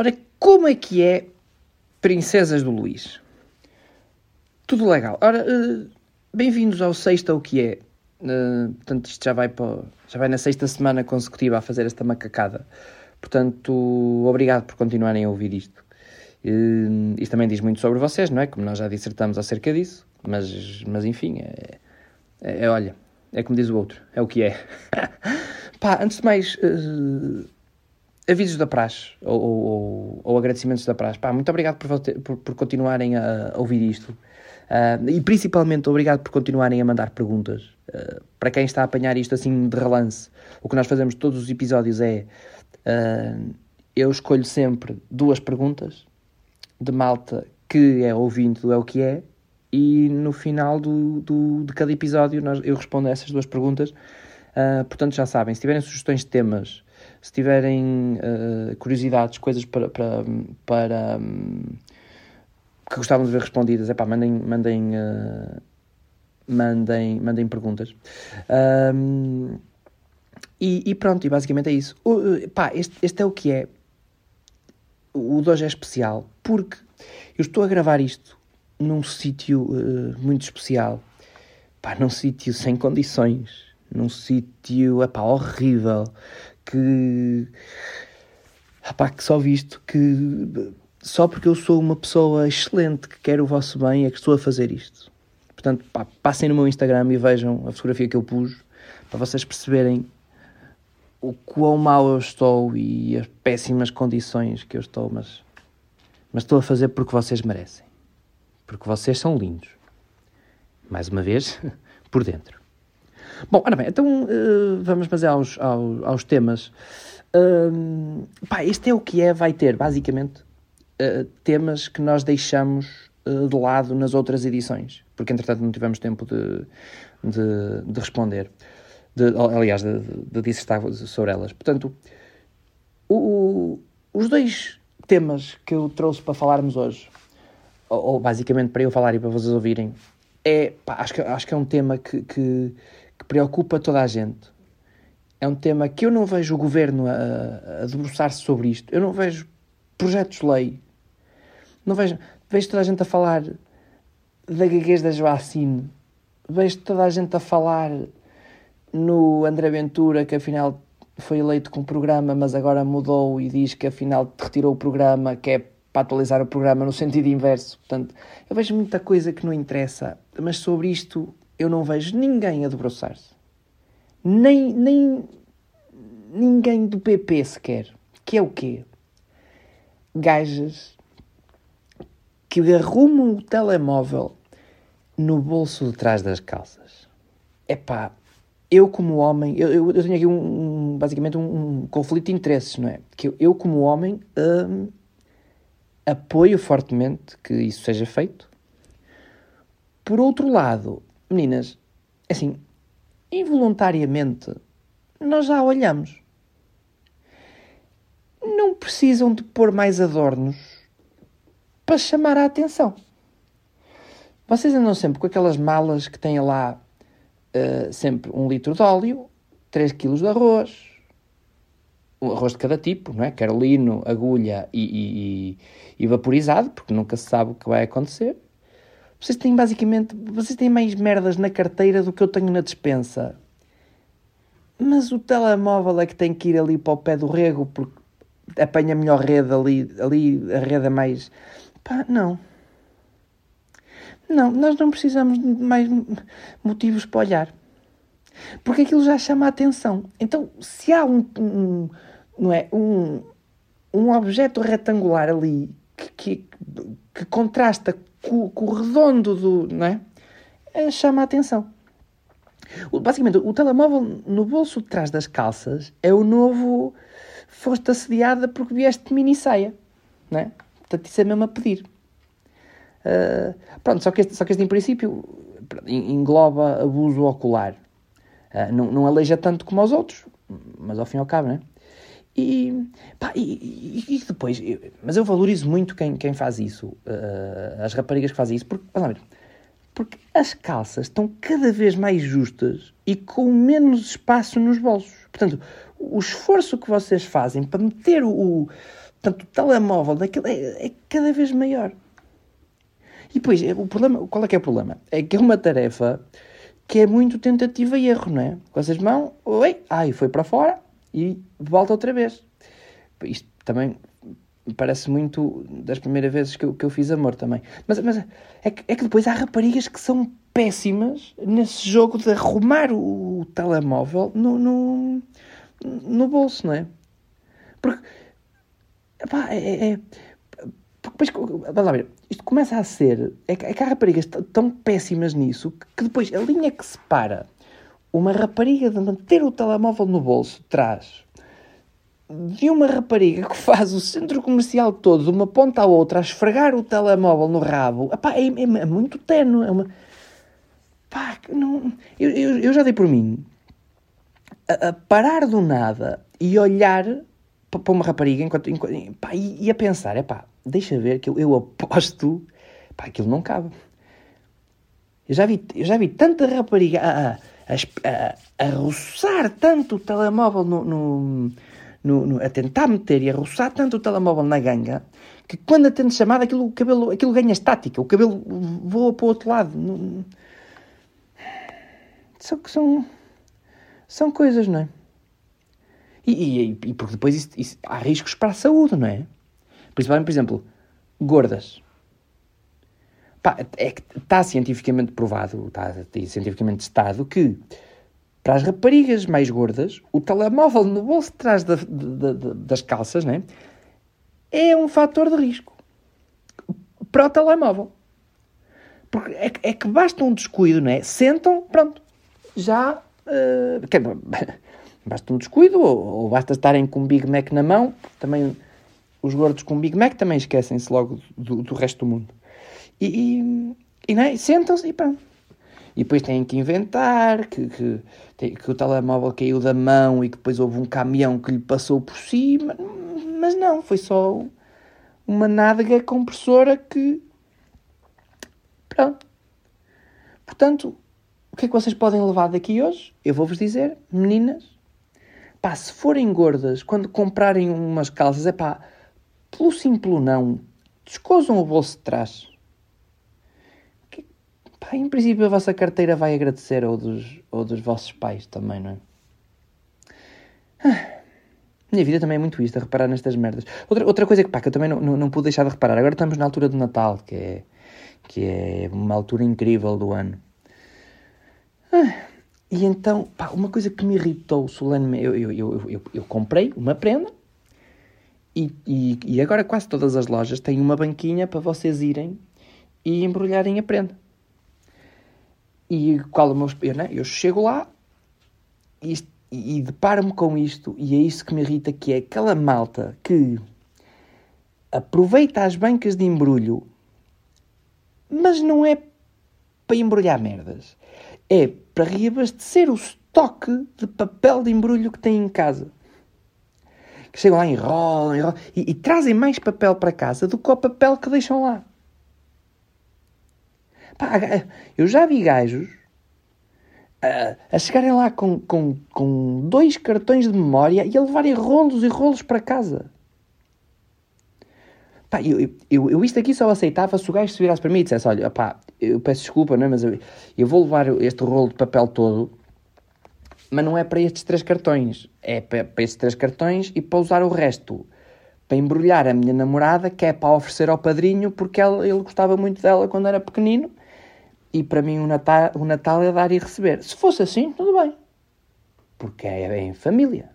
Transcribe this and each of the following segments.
Ora, como é que é Princesas do Luís? Tudo legal. Ora, uh, bem-vindos ao sexto o que é. Uh, portanto, isto já vai, para, já vai na sexta semana consecutiva a fazer esta macacada. Portanto, obrigado por continuarem a ouvir isto. Uh, isto também diz muito sobre vocês, não é? Como nós já dissertamos acerca disso. Mas, mas enfim, é, é, é olha, é como diz o outro, é o que é. Pá, antes de mais, uh, avisos da praxe, ou, ou, ou, agradecimentos da praxe. Pá, muito obrigado por, por, por continuarem a, a, ouvir isto. Uh, e principalmente obrigado por continuarem a mandar perguntas. Uh, para quem está a apanhar isto assim de relance, o que nós fazemos todos os episódios é uh, eu escolho sempre duas perguntas de malta que é ouvinte do É o que é, e no final do, do, de cada episódio nós, eu respondo a essas duas perguntas. portanto, já sabem, se tiverem sugestões de temas, se tiverem curiosidades, coisas para, para, para um, que gostavam de ver respondidas, é pá, mandem, mandem, uh, mandem, mandem perguntas. Um, e, e, pronto, e basicamente é isso. Uh, pá, este, este é o que é. O de hoje é especial porque eu estou a gravar isto num sítio uh, muito especial. Pá, num sítio sem condições. Num sítio, pá, horrível. Que... Pá, que só visto que só porque eu sou uma pessoa excelente que quer o vosso bem é que estou a fazer isto. Portanto, pá, passem no meu Instagram e vejam a fotografia que eu pus para vocês perceberem o quão mal eu estou e as péssimas condições que eu estou, mas, mas estou a fazer porque vocês merecem. Porque vocês são lindos. Mais uma vez, por dentro. Bom, ora bem, então uh, vamos fazer aos, aos, aos temas. Uh, pá, este é o que é, vai ter, basicamente, uh, temas que nós deixamos uh, de lado nas outras edições, porque entretanto não tivemos tempo de, de, de responder, de, aliás, de, de dissertar sobre elas. Portanto, o, os dois temas que eu trouxe para falarmos hoje, ou, ou, basicamente para eu falar e para vocês ouvirem, é, pá, acho, que, acho que é um tema que preocupa toda a gente. É um tema que eu não vejo o governo a, a debruçar-se sobre isto. Eu não vejo projetos de lei não vejo, vejo toda a gente a falar da gaguez da Joacine. Vejo toda a gente a falar no André Ventura, que afinal foi eleito com programa, mas agora mudou e diz que afinal retirou o programa, que é para atualizar o programa no sentido inverso. Portanto, eu vejo muita coisa que não interessa, mas sobre isto eu não vejo ninguém a debruçar-se. Nem, nem ninguém do PP sequer. Que é o quê? Gajas que arrumam o telemóvel no bolso de trás das calças. É pá, eu como homem, eu, eu, eu tenho aqui um, um basicamente um, um, conflito de interesses, não é? Que eu, eu como homem hum, apoio fortemente que isso seja feito. Por outro lado, meninas, assim, involuntariamente, nós já olhamos. Não precisam de pôr mais adornos para chamar a atenção. Vocês andam sempre com aquelas malas que têm lá uh, sempre um litro de óleo, 3 kg de arroz, um arroz de cada tipo, não é? Carolino, agulha e, e, e, vaporizado, porque nunca se sabe o que vai acontecer. Vocês têm basicamente, vocês têm mais merdas na carteira do que eu tenho na despensa. Mas o telemóvel é que tem que ir ali para o pé do rego, porque apanha melhor rede ali, ali a rede é mais Pá, não. Não, nós não precisamos de mais motivos para olhar. Porque aquilo já chama a atenção. Então, se há um, um não é, um, um objeto retangular ali que, que, que contrasta com, o redondo do, não é? é chama a atenção. Basicamente, o telemóvel no bolso de trás das calças é o novo foste assediada porque vieste de mini saia, não é? Portanto, isso é mesmo a pedir. Uh, pronto, só que, este, só que este, em princípio, engloba abuso ocular. Uh, não, não aleija tanto como aos outros, mas ao fim e ao cabo, né? E, pá, e, e, depois, eu, mas eu valorizo muito quem, quem faz isso, uh, as raparigas que fazem isso, porque, porque as calças estão cada vez mais justas e com menos espaço nos bolsos. Portanto, o esforço que vocês fazem para meter o, Portanto, o telemóvel daquele é, é cada vez maior. E depois, o problema, qual é que é o problema? É que é uma tarefa que é muito tentativa e erro, não é? Com essas mãos, oi, ai, foi para fora e volta outra vez. Isto também parece muito das primeiras vezes que eu, que eu fiz amor também. Mas, mas é, que, é que depois há raparigas que são péssimas nesse jogo de arrumar o, telemóvel no, no, no, bolso, não é? Porque, epá, é, é depois, vamos lá ver, isto começa a ser. É que, é que há raparigas tão péssimas nisso que depois a linha que separa uma rapariga de manter o telemóvel no bolso traz de uma rapariga que faz o centro comercial todo de uma ponta à outra a esfregar o telemóvel no rabo, epá, é, é, é muito tenue. É uma... Pá, não... eu, eu, eu já dei por mim a, a, parar do nada e olhar para uma rapariga enquanto, enquanto e, e, a pensar, é pá, deixa ver que eu, eu aposto, pá, aquilo não cabe. Eu já vi, eu já vi tanta rapariga a, a, a, a roçar tanto o telemóvel no, no, no, no, a tentar meter e a roçar tanto o telemóvel na ganga que quando atende chamada aquilo, o cabelo, aquilo ganha estática, o cabelo voa para o outro lado. São, são, são coisas, não é? E, e, e porque depois isso, isso, há riscos para a saúde, não é? Principalmente, por exemplo, gordas. É que está cientificamente provado, está cientificamente testado que para as raparigas mais gordas, o telemóvel no bolso de trás da, da, da, das calças né, é um fator de risco para o telemóvel. Porque é, é que basta um descuido, não é? Sentam, pronto, já. Uh, basta um descuido, ou, ou basta estarem com um Big Mac na mão, também os gordos com Big Mac também esquecem-se logo do, do, resto do mundo. E, e, e é? sentam-se e pronto. E depois têm que inventar que, que, que, o telemóvel caiu da mão e que depois houve um caminhão que lhe passou por cima. Mas não, foi só uma nádega compressora que. Pronto. Portanto, o que é que vocês podem levar daqui hoje? Eu vou-vos dizer, meninas, pá, se forem gordas, quando comprarem umas calças, é pá, pelo simples não, descosam o bolso de trás. Em princípio a vossa carteira vai agradecer ou dos, ou dos vossos pais também, não é? Ah, minha vida também é muito isto, a reparar nestas merdas. Outra, outra coisa que, pá, que eu também não, não, não pude deixar de reparar, agora estamos na altura do Natal, que é, que é uma altura incrível do ano. Ah, e então, pá, uma coisa que me irritou solenemente, eu, eu, eu, eu, eu comprei uma prenda e, e, e, agora quase todas as lojas têm uma banquinha para vocês irem e embrulharem a prenda. E qual o meu... Eu, né? eu chego lá e, e deparo-me com isto e é isso que me irrita, que é aquela malta que aproveita as bancas de embrulho, mas não é para embrulhar merdas. É para reabastecer o estoque de papel de embrulho que têm em casa que chegam lá enrolam, enrolam e, e, trazem mais papel para casa do que o papel que deixam lá. Pá, eu já vi gajos a, a chegarem lá com, com, com dois cartões de memória e a levarem rolos e rolos para casa. Pá, eu, eu, eu isto aqui só aceitava se o gajo se virasse para mim e dissesse: Olha, pá, eu peço desculpa, não é? mas eu, eu vou levar este rolo de papel todo mas não é para estes três cartões. É para, para estes três cartões e para usar o resto. Para embrulhar a minha namorada, que é para oferecer ao padrinho, porque ele gostava muito dela quando era pequenino. E para mim o Natal, o Natal é dar e receber. Se fosse assim, tudo bem. Porque é em família.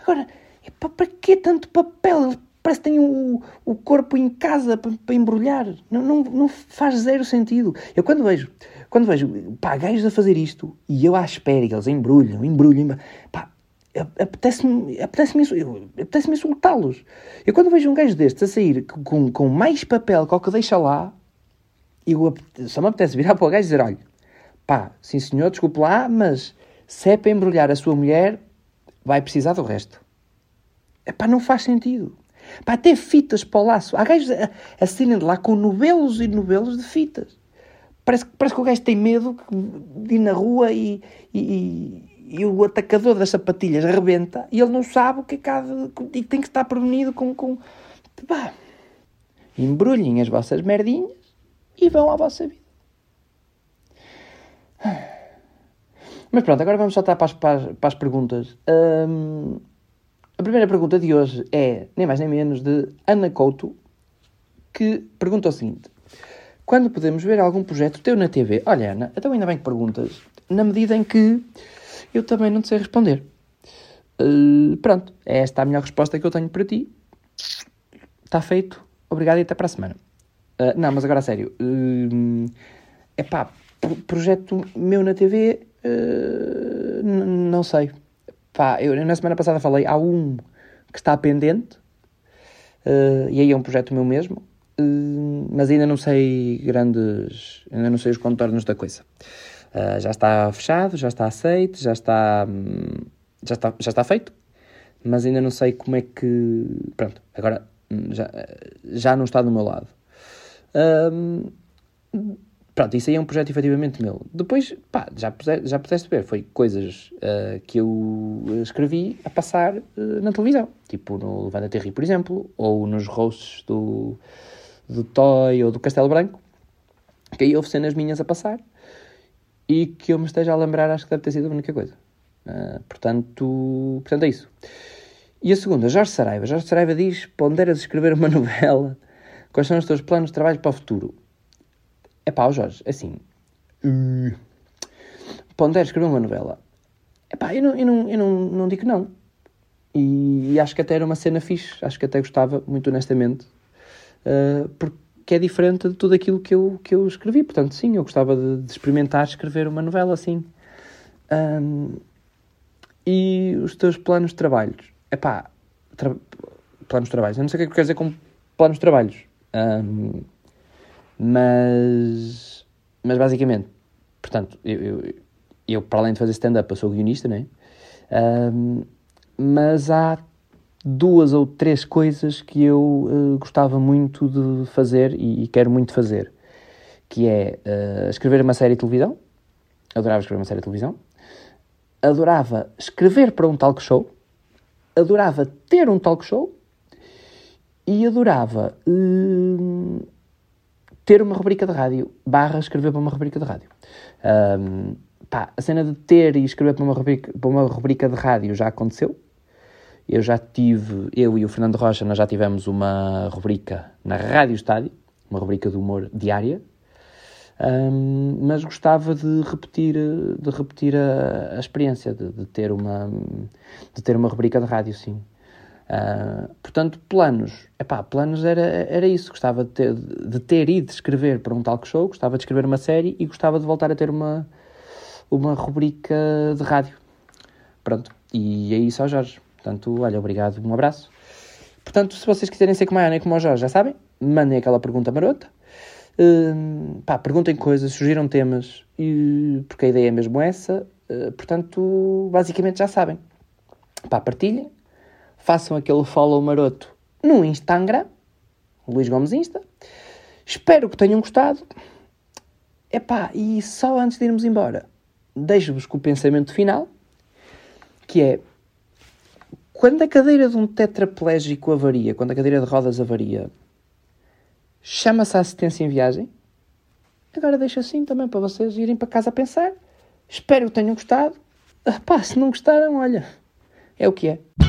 Agora, para, para que tanto papel? Parece que tem o, o corpo em casa para, para embrulhar. Não, não, não faz zero sentido. Eu quando vejo quando vejo, pá, gajos a fazer isto e eu à espera que eles embrulham, embrulham, pá, apetece-me apetece apetece insultá-los. Eu quando vejo um gajo destes a sair com, com mais papel que o que deixa lá, eu, só me apetece virar para o gajo e dizer: olha, pá, sim senhor, desculpe lá, mas se é para embrulhar a sua mulher, vai precisar do resto. Pá, não faz sentido. Pá, até fitas para o laço. Há gajos a, a saírem de lá com novelos e novelos de fitas. Parece, parece que o gajo tem medo de ir na rua e, e, e o atacador das sapatilhas rebenta e ele não sabe o que é que há e tem que estar prevenido com. com pá, embrulhem as vossas merdinhas e vão à vossa vida. Mas pronto, agora vamos saltar para as, para as, para as perguntas. Um, a primeira pergunta de hoje é, nem mais nem menos, de Ana Couto, que pergunta o seguinte: Quando podemos ver algum projeto teu na TV? Olha, Ana, então ainda bem que perguntas, na medida em que eu também não te sei responder. Uh, pronto, é esta a melhor resposta que eu tenho para ti. Está feito. Obrigado e até para a semana. Uh, não, mas agora a sério. Uh, epá, projeto meu na TV, uh, não sei. Pá, eu na semana passada falei, há um que está pendente, uh, e aí é um projeto meu mesmo, uh, mas ainda não sei grandes, ainda não sei os contornos da coisa. Já está fechado, já está aceito, já está, um, já está, já está feito, mas ainda não sei como é que, pronto, agora hum, já, já não está do meu lado. Um, Pronto, isso aí é um projeto efetivamente meu. Depois, pá, já, já pudeste ver, foi coisas uh, que eu escrevi a passar uh, na televisão. Tipo no Levanta Terri, por exemplo, ou nos roasts do, do Toy ou do Castelo Branco. Que aí houve cenas minhas a passar e que eu me esteja a lembrar, acho que deve ter sido a única coisa. Uh, portanto, portanto, é isso. E a segunda, Jorge Saraiva. Jorge Saraiva diz: ponderas escrever uma novela. Quais são os teus planos de trabalho para o futuro? É pá, Jorge, assim. Uh, Pondero escrever uma novela. É pá, eu, não, eu, não, eu não, não digo não. E, e, acho que até era uma cena fixe. Acho que até gostava, muito honestamente. Uh, porque é diferente de tudo aquilo que eu, que eu escrevi. Portanto, sim, eu gostava de, de experimentar escrever uma novela assim. Um, e os teus planos de trabalhos? É pá, tra planos de trabalhos. Eu não sei o que é que quer dizer com planos de trabalhos. Um, mas, mas basicamente, portanto, eu, eu, eu para além de fazer stand-up, eu sou guionista, não é? Um, mas há duas ou três coisas que eu uh, gostava muito de fazer e, e, quero muito fazer, que é uh, escrever uma série de televisão, adorava escrever uma série de televisão, adorava escrever para um talk show, adorava ter um talk show e adorava uh, ter uma rubrica de rádio, barra escrever para uma rubrica de rádio. Um, pá, a cena de ter e escrever para uma, rubrica, para uma rubrica de rádio já aconteceu. Eu já tive, eu e o Fernando Rocha, nós já tivemos uma rubrica na Rádio Estádio, uma rubrica de humor diária, um, mas gostava de repetir, de repetir a, a experiência, de, de, ter uma, de ter uma rubrica de rádio, sim. Uh, portanto, planos. Epá, planos era, era isso. Gostava de ter, de ter de escrever para um talk show, gostava de escrever uma série e gostava de voltar a ter uma, uma rubrica de rádio. Pronto. E é isso ao Jorge. Portanto, olha, obrigado, um abraço. Portanto, se vocês quiserem ser como a Ana e como o Jorge, já sabem, mandem aquela pergunta marota. Uh, pá, perguntem coisas, surgiram temas, e, porque a ideia é mesmo essa. Uh, portanto, basicamente já sabem. Pá, partilhem, façam aquele follow maroto no Instagram, Luís Gomes Insta. Espero que tenham gostado. Epá, e só antes de irmos embora, deixo-vos com o pensamento final, que é quando a cadeira de um tetraplégico avaria, quando a cadeira de rodas avaria, chama-se assistência em viagem. Agora deixo assim também para vocês irem para casa a pensar. Espero que tenham gostado. Pá, se não gostaram, olha, é o que é.